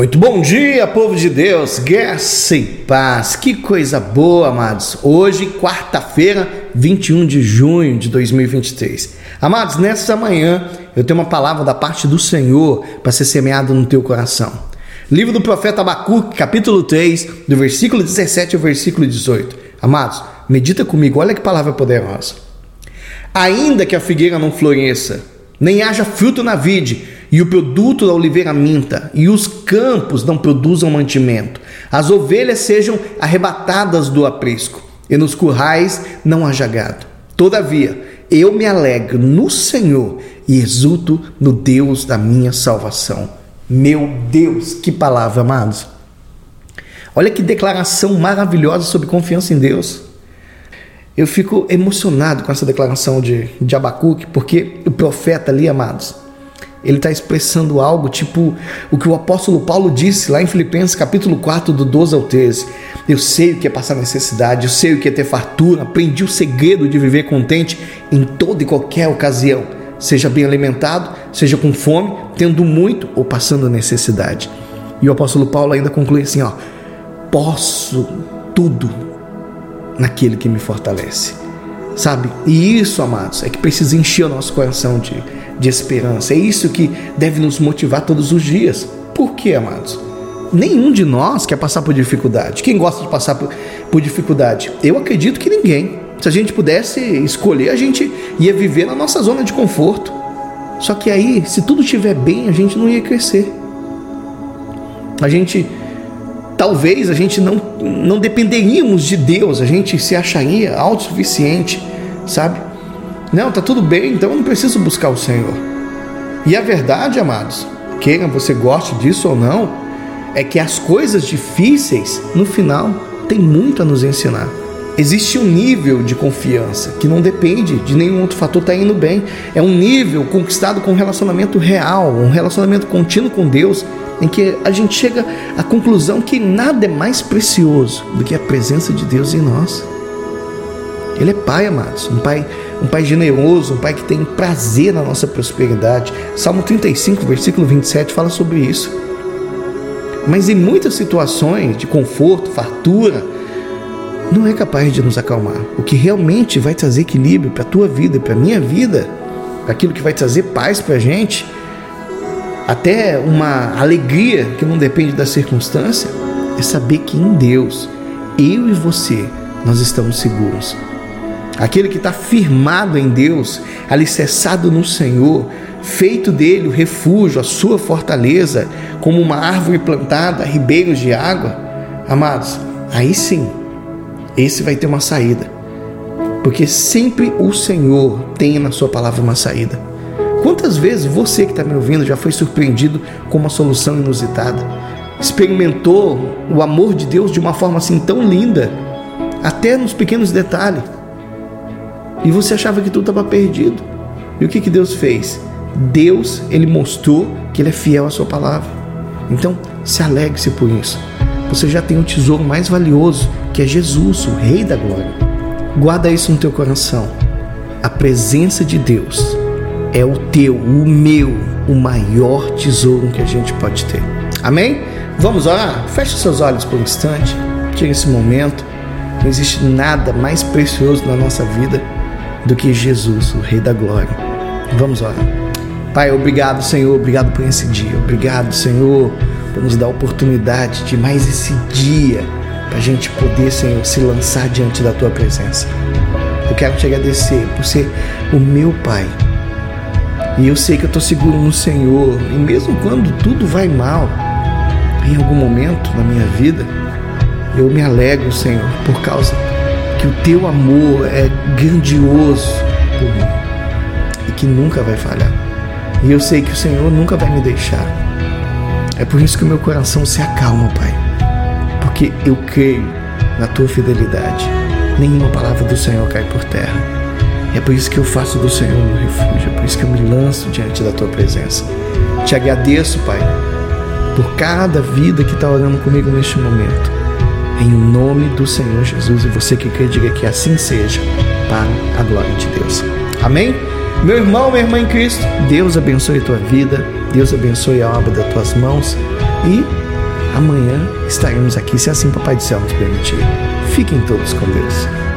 Muito bom dia, povo de Deus, graça e paz. Que coisa boa, amados. Hoje, quarta-feira, 21 de junho de 2023. Amados, nessa manhã eu tenho uma palavra da parte do Senhor para ser semeada no teu coração. Livro do profeta Abacuque, capítulo 3, do versículo 17 ao versículo 18. Amados, medita comigo, olha que palavra poderosa. Ainda que a figueira não floresça, nem haja fruto na vide, e o produto da oliveira minta, e os campos não produzam mantimento, as ovelhas sejam arrebatadas do aprisco, e nos currais não haja gado. Todavia, eu me alegro no Senhor e exulto no Deus da minha salvação. Meu Deus, que palavra, amados! Olha que declaração maravilhosa sobre confiança em Deus. Eu fico emocionado com essa declaração de, de Abacuque, porque o profeta ali, amados, ele está expressando algo tipo o que o apóstolo Paulo disse lá em Filipenses capítulo 4, do 12 ao 13. Eu sei o que é passar necessidade, eu sei o que é ter fartura, aprendi o segredo de viver contente em toda e qualquer ocasião, seja bem alimentado, seja com fome, tendo muito ou passando necessidade. E o apóstolo Paulo ainda conclui assim, ó: posso tudo naquele que me fortalece. Sabe? E isso, amados, é que precisa encher o nosso coração de de esperança. É isso que deve nos motivar todos os dias. Por quê, amados? Nenhum de nós quer passar por dificuldade. Quem gosta de passar por, por dificuldade? Eu acredito que ninguém. Se a gente pudesse escolher, a gente ia viver na nossa zona de conforto. Só que aí, se tudo estiver bem, a gente não ia crescer. A gente talvez a gente não, não dependeríamos de Deus, a gente se acharia autossuficiente, sabe? Não, tá tudo bem, então eu não preciso buscar o Senhor. E a verdade, amados, queira você goste disso ou não, é que as coisas difíceis, no final, tem muito a nos ensinar. Existe um nível de confiança que não depende de nenhum outro fator estar tá indo bem. É um nível conquistado com um relacionamento real, um relacionamento contínuo com Deus, em que a gente chega à conclusão que nada é mais precioso do que a presença de Deus em nós. Ele é pai, amados, um pai, um pai generoso, um pai que tem prazer na nossa prosperidade. Salmo 35, versículo 27 fala sobre isso. Mas em muitas situações de conforto, fartura, não é capaz de nos acalmar. O que realmente vai trazer equilíbrio para a tua vida para a minha vida, aquilo que vai trazer paz para a gente, até uma alegria que não depende da circunstância, é saber que em Deus, eu e você, nós estamos seguros. Aquele que está firmado em Deus, alicerçado no Senhor, feito dele o refúgio, a sua fortaleza, como uma árvore plantada ribeiros de água, amados, aí sim, esse vai ter uma saída. Porque sempre o Senhor tem na sua palavra uma saída. Quantas vezes você que está me ouvindo já foi surpreendido com uma solução inusitada? Experimentou o amor de Deus de uma forma assim tão linda, até nos pequenos detalhes e você achava que tudo estava perdido. E o que, que Deus fez? Deus, ele mostrou que ele é fiel à sua palavra. Então, se alegre-se por isso. Você já tem o tesouro mais valioso, que é Jesus, o Rei da Glória. Guarda isso no teu coração. A presença de Deus é o teu, o meu, o maior tesouro que a gente pode ter. Amém? Vamos orar? Feche seus olhos por um instante. Tire esse momento. Não existe nada mais precioso na nossa vida do que Jesus, o Rei da Glória. Vamos orar. Pai, obrigado, Senhor, obrigado por esse dia. Obrigado, Senhor, por nos dar a oportunidade de mais esse dia para a gente poder, Senhor, se lançar diante da Tua presença. Eu quero te agradecer por ser o meu Pai. E eu sei que eu estou seguro no Senhor. E mesmo quando tudo vai mal, em algum momento na minha vida, eu me alegro, Senhor, por causa que o teu amor é grandioso por mim e que nunca vai falhar. E eu sei que o Senhor nunca vai me deixar. É por isso que o meu coração se acalma, Pai, porque eu creio na tua fidelidade. Nenhuma palavra do Senhor cai por terra. É por isso que eu faço do Senhor meu refúgio, é por isso que eu me lanço diante da tua presença. Te agradeço, Pai, por cada vida que está orando comigo neste momento em nome do Senhor Jesus. E você que quer, diga que assim seja, para a glória de Deus. Amém? Meu irmão, minha irmã em Cristo, Deus abençoe a tua vida Deus abençoe a obra das tuas mãos e amanhã estaremos aqui, se assim Papai do Céu nos permitir. Fiquem todos com Deus.